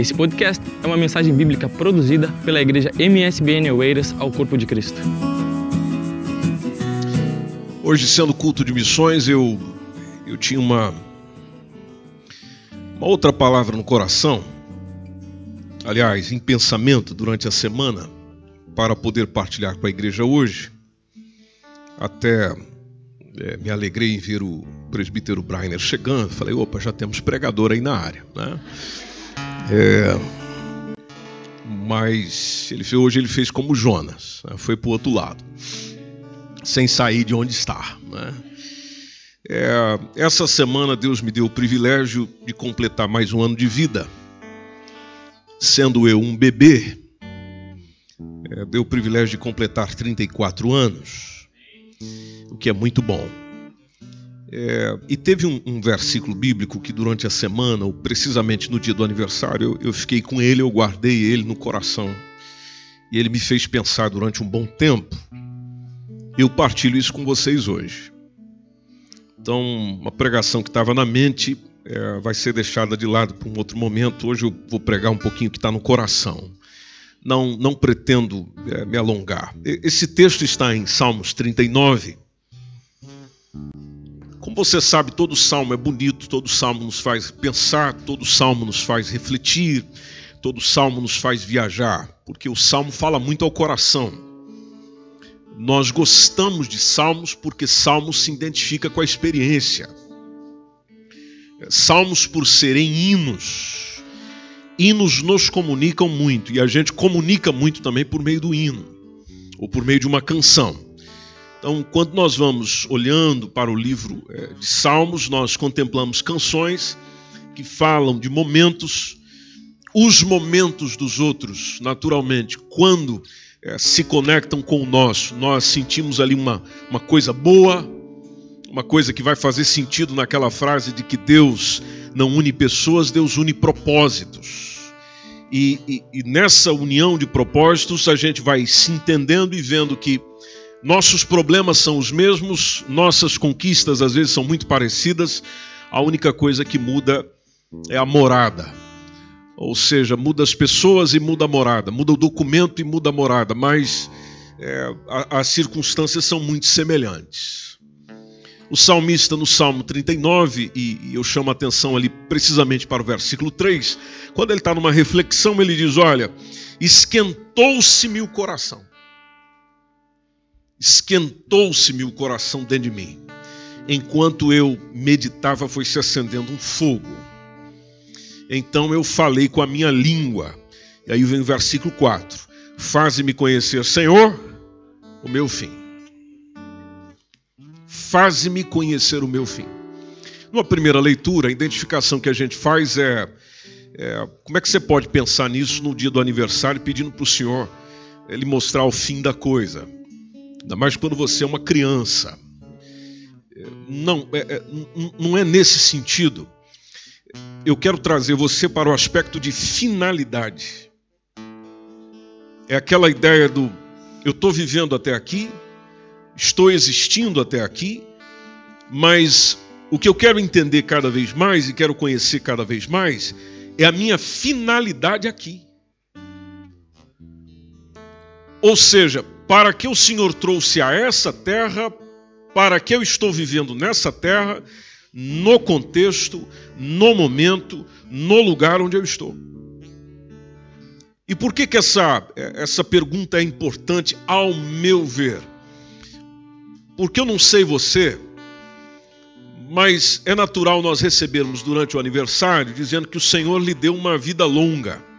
Esse podcast é uma mensagem bíblica produzida pela igreja MSBN Oeiras ao Corpo de Cristo. Hoje, sendo culto de missões, eu, eu tinha uma, uma outra palavra no coração, aliás, em pensamento durante a semana, para poder partilhar com a igreja hoje. Até é, me alegrei em ver o presbítero Brainer chegando. Falei, opa, já temos pregador aí na área. Né? É, mas ele, hoje ele fez como Jonas, né? foi para o outro lado, sem sair de onde está. Né? É, essa semana Deus me deu o privilégio de completar mais um ano de vida. Sendo eu um bebê, é, deu o privilégio de completar 34 anos, o que é muito bom. É, e teve um, um, versículo bíblico que durante a semana, ou precisamente no dia do aniversário, eu, eu fiquei com ele, eu guardei ele no coração. E ele me fez pensar durante um bom tempo. Eu partilho isso com vocês hoje. Então, uma pregação que estava na mente é, vai ser deixada de lado para um outro momento. Hoje eu vou pregar um pouquinho que está no coração. Não, não pretendo é, me alongar. Esse texto está em Salmos 39. Como você sabe, todo salmo é bonito, todo salmo nos faz pensar, todo salmo nos faz refletir, todo salmo nos faz viajar, porque o salmo fala muito ao coração. Nós gostamos de salmos porque salmos se identifica com a experiência. Salmos por serem hinos. Hinos nos comunicam muito e a gente comunica muito também por meio do hino ou por meio de uma canção. Então, quando nós vamos olhando para o livro é, de Salmos, nós contemplamos canções que falam de momentos, os momentos dos outros, naturalmente, quando é, se conectam com o nosso, nós sentimos ali uma, uma coisa boa, uma coisa que vai fazer sentido naquela frase de que Deus não une pessoas, Deus une propósitos. E, e, e nessa união de propósitos, a gente vai se entendendo e vendo que nossos problemas são os mesmos, nossas conquistas às vezes são muito parecidas, a única coisa que muda é a morada. Ou seja, muda as pessoas e muda a morada, muda o documento e muda a morada, mas é, as circunstâncias são muito semelhantes. O salmista no Salmo 39, e, e eu chamo a atenção ali precisamente para o versículo 3, quando ele está numa reflexão, ele diz: Olha, esquentou-se-me o coração esquentou-se-me o coração dentro de mim. Enquanto eu meditava, foi se acendendo um fogo. Então eu falei com a minha língua. E aí vem o versículo 4: Faze-me conhecer, Senhor, o meu fim. Faze-me conhecer o meu fim. Numa primeira leitura, a identificação que a gente faz é, é como é que você pode pensar nisso no dia do aniversário, pedindo para o Senhor ele mostrar o fim da coisa. Ainda mais quando você é uma criança. Não, é, é, não é nesse sentido. Eu quero trazer você para o aspecto de finalidade. É aquela ideia do eu estou vivendo até aqui, estou existindo até aqui, mas o que eu quero entender cada vez mais e quero conhecer cada vez mais é a minha finalidade aqui. Ou seja, para que o Senhor trouxe a essa terra, para que eu estou vivendo nessa terra, no contexto, no momento, no lugar onde eu estou. E por que, que essa, essa pergunta é importante, ao meu ver? Porque eu não sei você, mas é natural nós recebermos durante o aniversário dizendo que o Senhor lhe deu uma vida longa.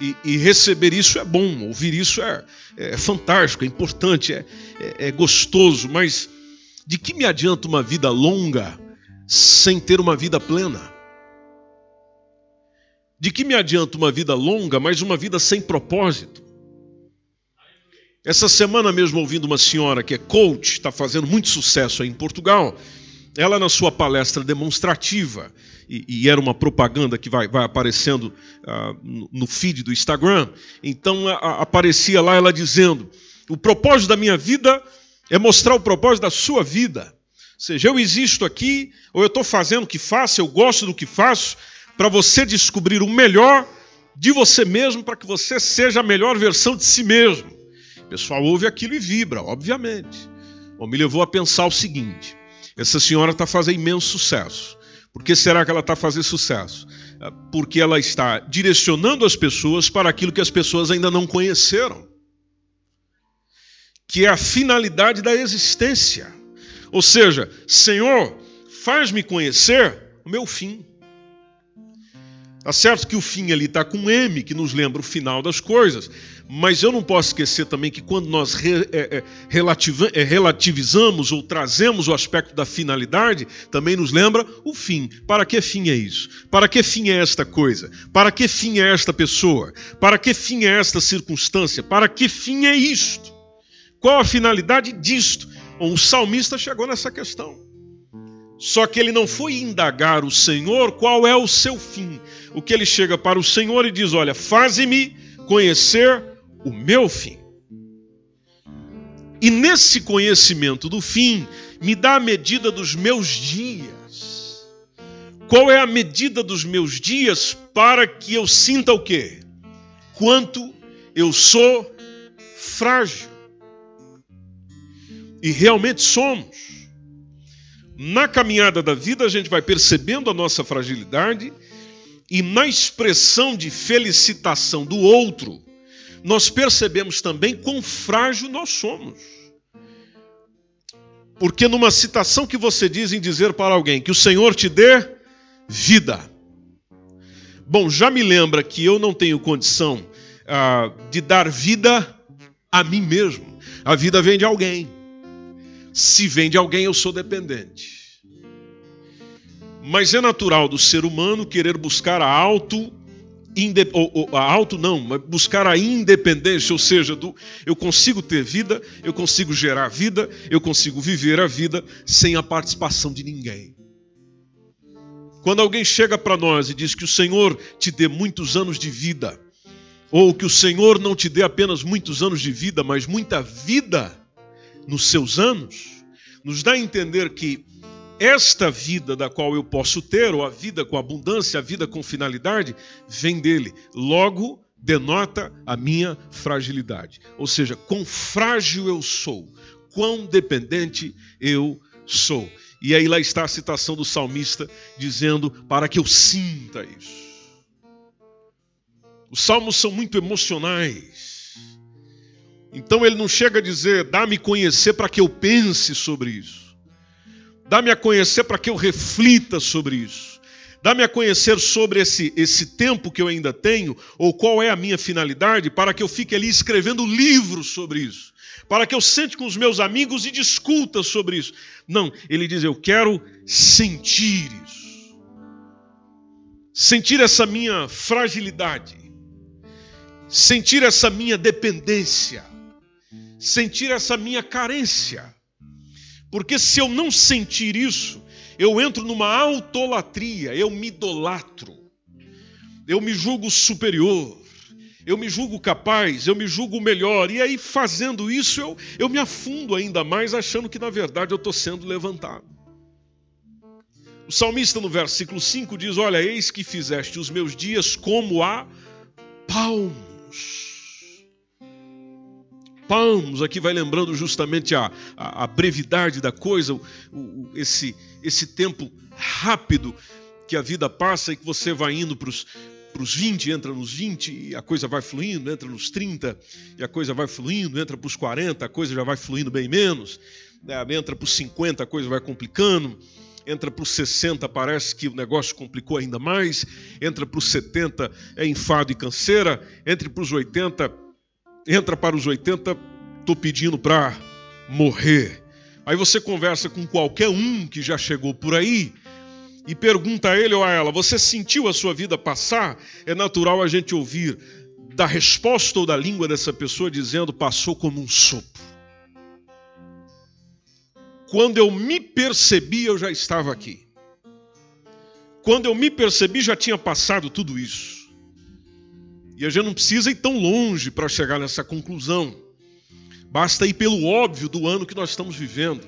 E, e, receber isso é bom, ouvir isso é, é fantástico, é importante, é, é, é gostoso, mas de que me adianta uma vida longa sem ter uma vida plena? De que me adianta uma vida longa, mas uma vida sem propósito? Essa semana mesmo, ouvindo uma senhora que é coach, está fazendo muito sucesso aí em Portugal, ela na sua palestra demonstrativa, e, e era uma propaganda que vai, vai aparecendo uh, no feed do Instagram, então a, a, aparecia lá ela dizendo: o propósito da minha vida é mostrar o propósito da sua vida. Ou seja, eu existo aqui, ou eu estou fazendo o que faço, eu gosto do que faço, para você descobrir o melhor de você mesmo, para que você seja a melhor versão de si mesmo. O pessoal ouve aquilo e vibra, obviamente. Bom, me levou a pensar o seguinte: essa senhora está fazendo imenso sucesso. Por que será que ela está fazendo sucesso? É, porque ela está direcionando as pessoas para aquilo que as pessoas ainda não conheceram, que é a finalidade da existência. Ou seja, Senhor, faz-me conhecer o meu fim. Tá certo que o fim ali está com M, que nos lembra o final das coisas, mas eu não posso esquecer também que quando nós re, é, é, é, relativizamos ou trazemos o aspecto da finalidade, também nos lembra o fim. Para que fim é isso? Para que fim é esta coisa? Para que fim é esta pessoa? Para que fim é esta circunstância? Para que fim é isto? Qual a finalidade disto? O salmista chegou nessa questão. Só que ele não foi indagar o Senhor qual é o seu fim. O que ele chega para o Senhor e diz: Olha, faze-me conhecer o meu fim. E nesse conhecimento do fim, me dá a medida dos meus dias. Qual é a medida dos meus dias para que eu sinta o quê? Quanto eu sou frágil. E realmente somos. Na caminhada da vida, a gente vai percebendo a nossa fragilidade e na expressão de felicitação do outro, nós percebemos também quão frágil nós somos. Porque numa citação que você diz em dizer para alguém que o Senhor te dê vida. Bom, já me lembra que eu não tenho condição ah, de dar vida a mim mesmo. A vida vem de alguém. Se vem de alguém, eu sou dependente. Mas é natural do ser humano querer buscar a auto a auto não, mas buscar a independência, ou seja, do, eu consigo ter vida, eu consigo gerar vida, eu consigo viver a vida sem a participação de ninguém. Quando alguém chega para nós e diz que o Senhor te dê muitos anos de vida, ou que o Senhor não te dê apenas muitos anos de vida, mas muita vida, nos seus anos, nos dá a entender que esta vida da qual eu posso ter, ou a vida com abundância, a vida com finalidade, vem dele. Logo, denota a minha fragilidade. Ou seja, quão frágil eu sou, quão dependente eu sou. E aí lá está a citação do salmista dizendo para que eu sinta isso. Os salmos são muito emocionais. Então ele não chega a dizer, dá-me conhecer para que eu pense sobre isso. Dá-me a conhecer para que eu reflita sobre isso. Dá-me a conhecer sobre esse, esse tempo que eu ainda tenho, ou qual é a minha finalidade, para que eu fique ali escrevendo livros sobre isso. Para que eu sente com os meus amigos e discuta sobre isso. Não, ele diz: Eu quero sentir isso. Sentir essa minha fragilidade. Sentir essa minha dependência sentir essa minha carência. Porque se eu não sentir isso, eu entro numa autolatria, eu me idolatro, eu me julgo superior, eu me julgo capaz, eu me julgo melhor, e aí fazendo isso eu, eu me afundo ainda mais, achando que na verdade eu estou sendo levantado. O salmista no versículo 5 diz: Olha, eis que fizeste os meus dias como a palmos palmos, aqui vai lembrando justamente a, a, a brevidade da coisa, o, o, esse, esse tempo rápido que a vida passa e que você vai indo para os para os 20, entra nos 20 e a coisa vai fluindo, entra nos 30 e a coisa vai fluindo, entra para os 40, a coisa já vai fluindo bem menos, né? entra para os 50, a coisa vai complicando, entra para os 60, parece que o negócio complicou ainda mais, entra para os 70, é enfado e canseira, entre para os 80, entra para os 80, estou pedindo para morrer. Aí você conversa com qualquer um que já chegou por aí e pergunta a ele ou a ela: Você sentiu a sua vida passar? É natural a gente ouvir da resposta ou da língua dessa pessoa dizendo: Passou como um sopro. Quando eu me percebi, eu já estava aqui. Quando eu me percebi, já tinha passado tudo isso. E a gente não precisa ir tão longe para chegar nessa conclusão. Basta ir pelo óbvio do ano que nós estamos vivendo.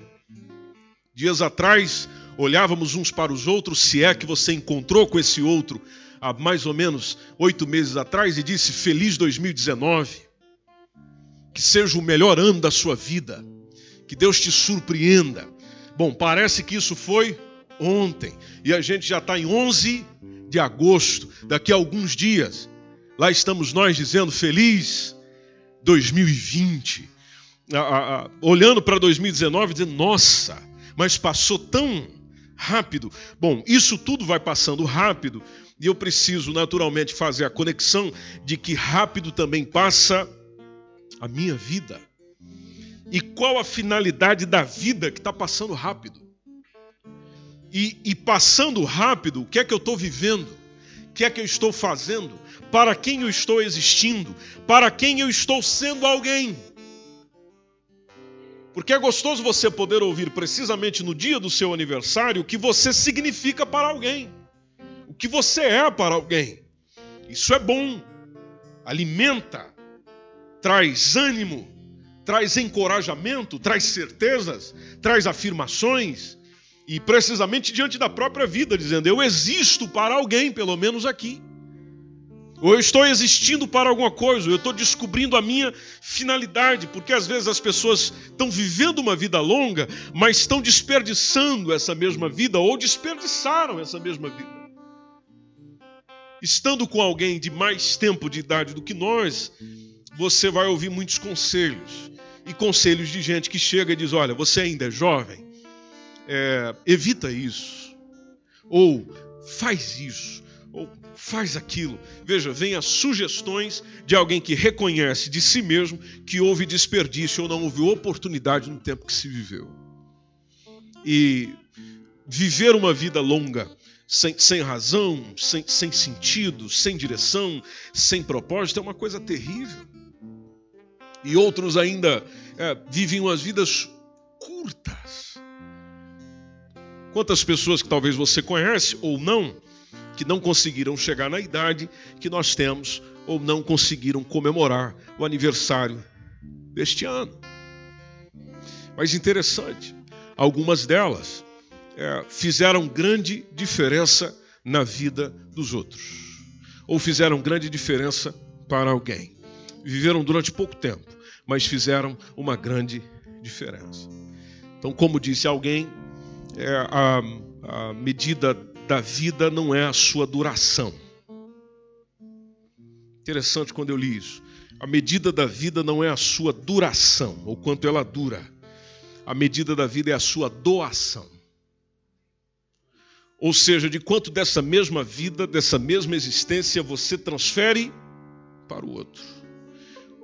Dias atrás, olhávamos uns para os outros, se é que você encontrou com esse outro há mais ou menos oito meses atrás e disse: Feliz 2019, que seja o melhor ano da sua vida, que Deus te surpreenda. Bom, parece que isso foi ontem e a gente já está em 11 de agosto, daqui a alguns dias. Lá estamos nós dizendo: Feliz 2020. Ah, ah, ah, olhando para 2019, dizendo: Nossa, mas passou tão rápido. Bom, isso tudo vai passando rápido e eu preciso naturalmente fazer a conexão de que rápido também passa a minha vida. E qual a finalidade da vida que está passando rápido? E, e, passando rápido, o que é que eu estou vivendo? O que é que eu estou fazendo? Para quem eu estou existindo? Para quem eu estou sendo alguém? Porque é gostoso você poder ouvir precisamente no dia do seu aniversário o que você significa para alguém o que você é para alguém. Isso é bom, alimenta, traz ânimo, traz encorajamento, traz certezas, traz afirmações, e precisamente diante da própria vida, dizendo: Eu existo para alguém, pelo menos aqui. Ou eu estou existindo para alguma coisa, ou eu estou descobrindo a minha finalidade, porque às vezes as pessoas estão vivendo uma vida longa, mas estão desperdiçando essa mesma vida, ou desperdiçaram essa mesma vida estando com alguém de mais tempo de idade do que nós, você vai ouvir muitos conselhos. E conselhos de gente que chega e diz: Olha, você ainda é jovem, é, evita isso. Ou faz isso. Ou faz aquilo. Veja, vem as sugestões de alguém que reconhece de si mesmo que houve desperdício ou não houve oportunidade no tempo que se viveu. E viver uma vida longa sem, sem razão, sem, sem sentido, sem direção, sem propósito, é uma coisa terrível. E outros ainda é, vivem umas vidas curtas. Quantas pessoas que talvez você conhece ou não, que não conseguiram chegar na idade que nós temos, ou não conseguiram comemorar o aniversário deste ano. Mas interessante, algumas delas é, fizeram grande diferença na vida dos outros, ou fizeram grande diferença para alguém. Viveram durante pouco tempo, mas fizeram uma grande diferença. Então, como disse alguém, é, a, a medida da vida não é a sua duração. Interessante quando eu li isso. A medida da vida não é a sua duração, ou quanto ela dura. A medida da vida é a sua doação. Ou seja, de quanto dessa mesma vida, dessa mesma existência você transfere para o outro.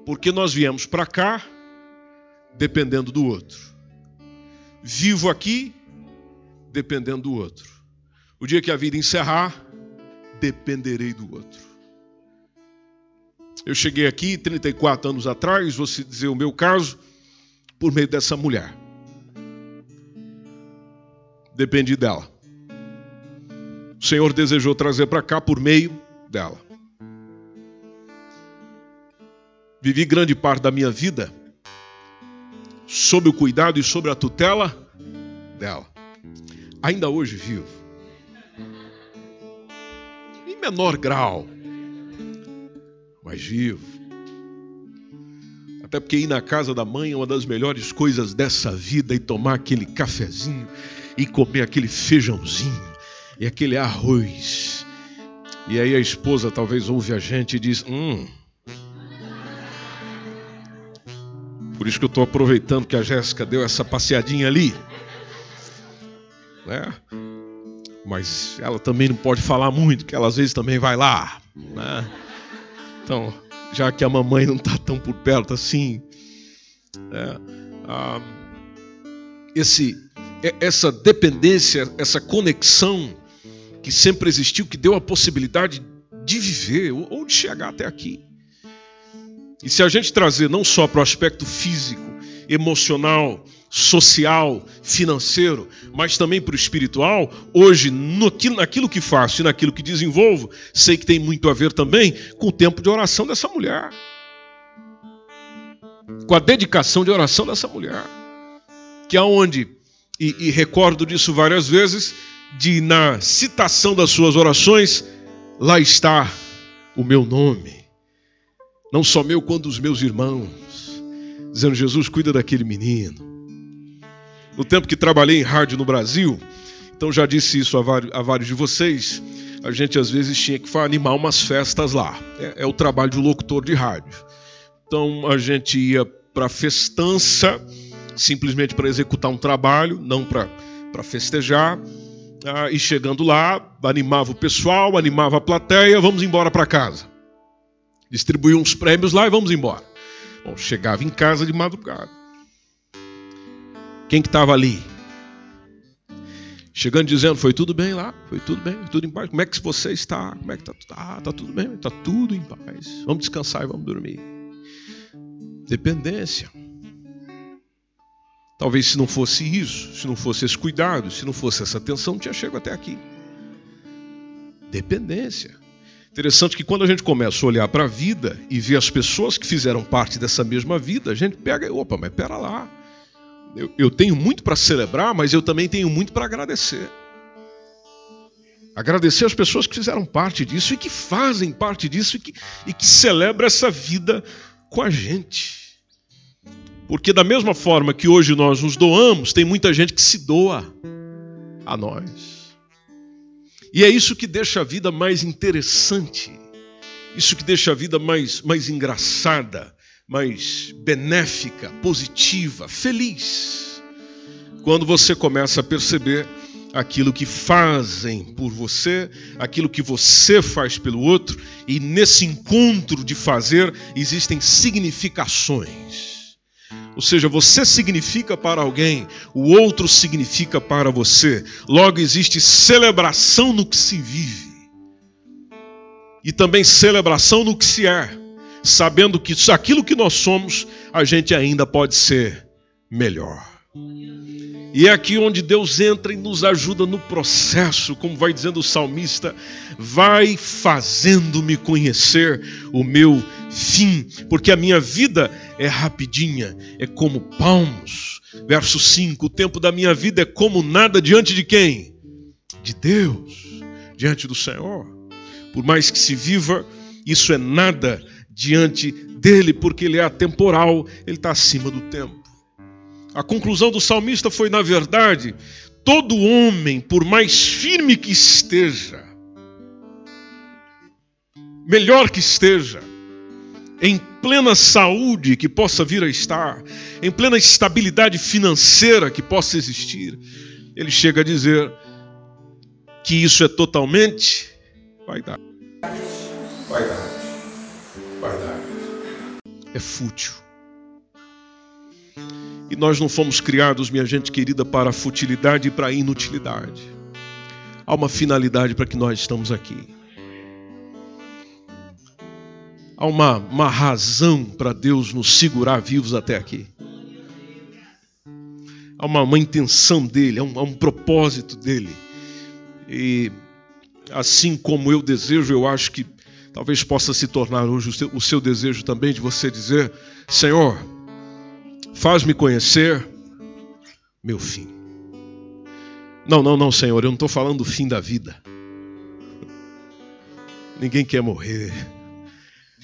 Porque nós viemos para cá dependendo do outro. Vivo aqui dependendo do outro. O dia que a vida encerrar, dependerei do outro. Eu cheguei aqui 34 anos atrás, vou se dizer o meu caso, por meio dessa mulher. Dependi dela o Senhor desejou trazer para cá por meio dela. Vivi grande parte da minha vida sob o cuidado e sob a tutela dela. Ainda hoje vivo. Menor grau, mas vivo. Até porque ir na casa da mãe é uma das melhores coisas dessa vida e tomar aquele cafezinho e comer aquele feijãozinho e aquele arroz. E aí a esposa talvez ouve a gente e diz: Hum. Por isso que eu estou aproveitando que a Jéssica deu essa passeadinha ali. Né? Mas ela também não pode falar muito, que ela às vezes também vai lá. Né? Então, já que a mamãe não está tão por perto assim, né? ah, esse, essa dependência, essa conexão que sempre existiu, que deu a possibilidade de viver ou de chegar até aqui. E se a gente trazer não só para o aspecto físico, emocional, social, financeiro, mas também para o espiritual, hoje, naquilo que faço e naquilo que desenvolvo, sei que tem muito a ver também com o tempo de oração dessa mulher. Com a dedicação de oração dessa mulher. Que aonde e, e recordo disso várias vezes, de na citação das suas orações, lá está o meu nome. Não só meu, quanto dos meus irmãos. Dizendo, Jesus, cuida daquele menino. No tempo que trabalhei em rádio no Brasil, então já disse isso a vários, a vários de vocês, a gente às vezes tinha que animar umas festas lá. É, é o trabalho de locutor de rádio. Então a gente ia para festança, simplesmente para executar um trabalho, não para festejar. Ah, e chegando lá, animava o pessoal, animava a plateia, vamos embora para casa. Distribuía uns prêmios lá e vamos embora. Bom, chegava em casa de madrugada. Quem que estava ali? Chegando dizendo, foi tudo bem lá, foi tudo bem, tudo em paz. Como é que você está? Como é que está? Ah, tá tudo bem, está tudo em paz. Vamos descansar e vamos dormir. Dependência. Talvez se não fosse isso, se não fosse esse cuidado, se não fosse essa atenção, não tinha chegado até aqui. Dependência. Interessante que quando a gente começa a olhar para a vida e ver as pessoas que fizeram parte dessa mesma vida, a gente pega e, opa, mas pera lá. Eu, eu tenho muito para celebrar, mas eu também tenho muito para agradecer. Agradecer as pessoas que fizeram parte disso e que fazem parte disso e que, e que celebram essa vida com a gente. Porque, da mesma forma que hoje nós nos doamos, tem muita gente que se doa a nós. E é isso que deixa a vida mais interessante, isso que deixa a vida mais, mais engraçada, mais benéfica, positiva, feliz. Quando você começa a perceber aquilo que fazem por você, aquilo que você faz pelo outro, e nesse encontro de fazer existem significações. Ou seja, você significa para alguém, o outro significa para você. Logo existe celebração no que se vive. E também celebração no que se é, sabendo que aquilo que nós somos, a gente ainda pode ser melhor. E é aqui onde Deus entra e nos ajuda no processo, como vai dizendo o salmista, vai fazendo-me conhecer o meu fim, porque a minha vida é rapidinha, é como palmos. Verso 5: O tempo da minha vida é como nada diante de quem? De Deus, diante do Senhor. Por mais que se viva, isso é nada diante dele, porque ele é atemporal, ele está acima do tempo. A conclusão do salmista foi, na verdade, todo homem, por mais firme que esteja, melhor que esteja, em plena saúde que possa vir a estar, em plena estabilidade financeira que possa existir, ele chega a dizer que isso é totalmente. Vaidade. Vaidade. É fútil. E nós não fomos criados, minha gente querida, para a futilidade e para a inutilidade. Há uma finalidade para que nós estamos aqui. Há uma, uma razão para Deus nos segurar vivos até aqui. Há uma, uma intenção dele, há um, há um propósito dele. E assim como eu desejo, eu acho que talvez possa se tornar hoje o seu, o seu desejo também de você dizer: Senhor, Faz-me conhecer meu fim. Não, não, não, Senhor, eu não estou falando do fim da vida. Ninguém quer morrer,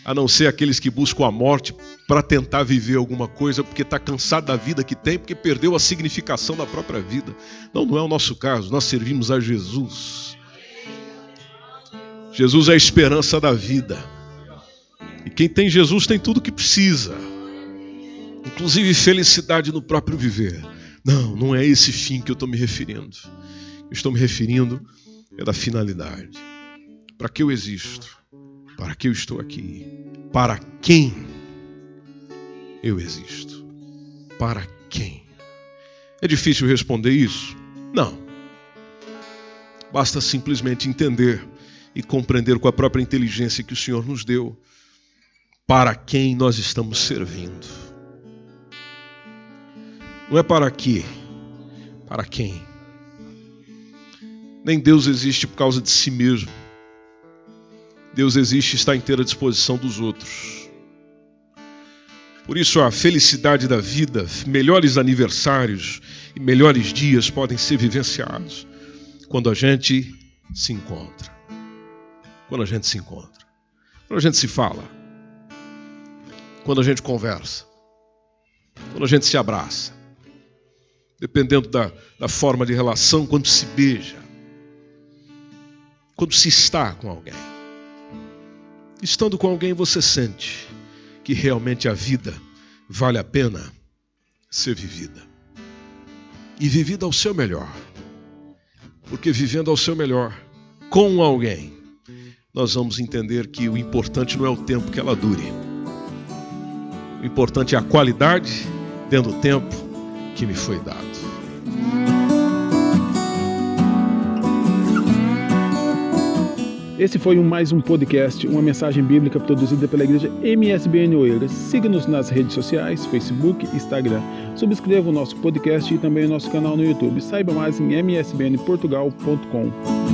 a não ser aqueles que buscam a morte para tentar viver alguma coisa, porque está cansado da vida que tem, porque perdeu a significação da própria vida. Não, não é o nosso caso, nós servimos a Jesus. Jesus é a esperança da vida. E quem tem Jesus tem tudo o que precisa inclusive felicidade no próprio viver. Não, não é esse fim que eu estou me referindo. Eu estou me referindo é da finalidade. Para que eu existo? Para que eu estou aqui? Para quem eu existo? Para quem? É difícil responder isso? Não. Basta simplesmente entender e compreender com a própria inteligência que o Senhor nos deu para quem nós estamos servindo. Não é para quê? Para quem? Nem Deus existe por causa de si mesmo. Deus existe e está inteira à disposição dos outros. Por isso, a felicidade da vida, melhores aniversários e melhores dias podem ser vivenciados quando a gente se encontra. Quando a gente se encontra. Quando a gente se fala. Quando a gente conversa. Quando a gente se abraça. Dependendo da, da forma de relação, quando se beija. Quando se está com alguém. Estando com alguém, você sente que realmente a vida vale a pena ser vivida. E vivida ao seu melhor. Porque vivendo ao seu melhor, com alguém, nós vamos entender que o importante não é o tempo que ela dure. O importante é a qualidade dentro do tempo que me foi dado. Esse foi mais um podcast, uma mensagem bíblica produzida pela igreja MSBN Oeiras. Siga-nos nas redes sociais, Facebook, Instagram. Subscreva o nosso podcast e também o nosso canal no YouTube. Saiba mais em msbnportugal.com.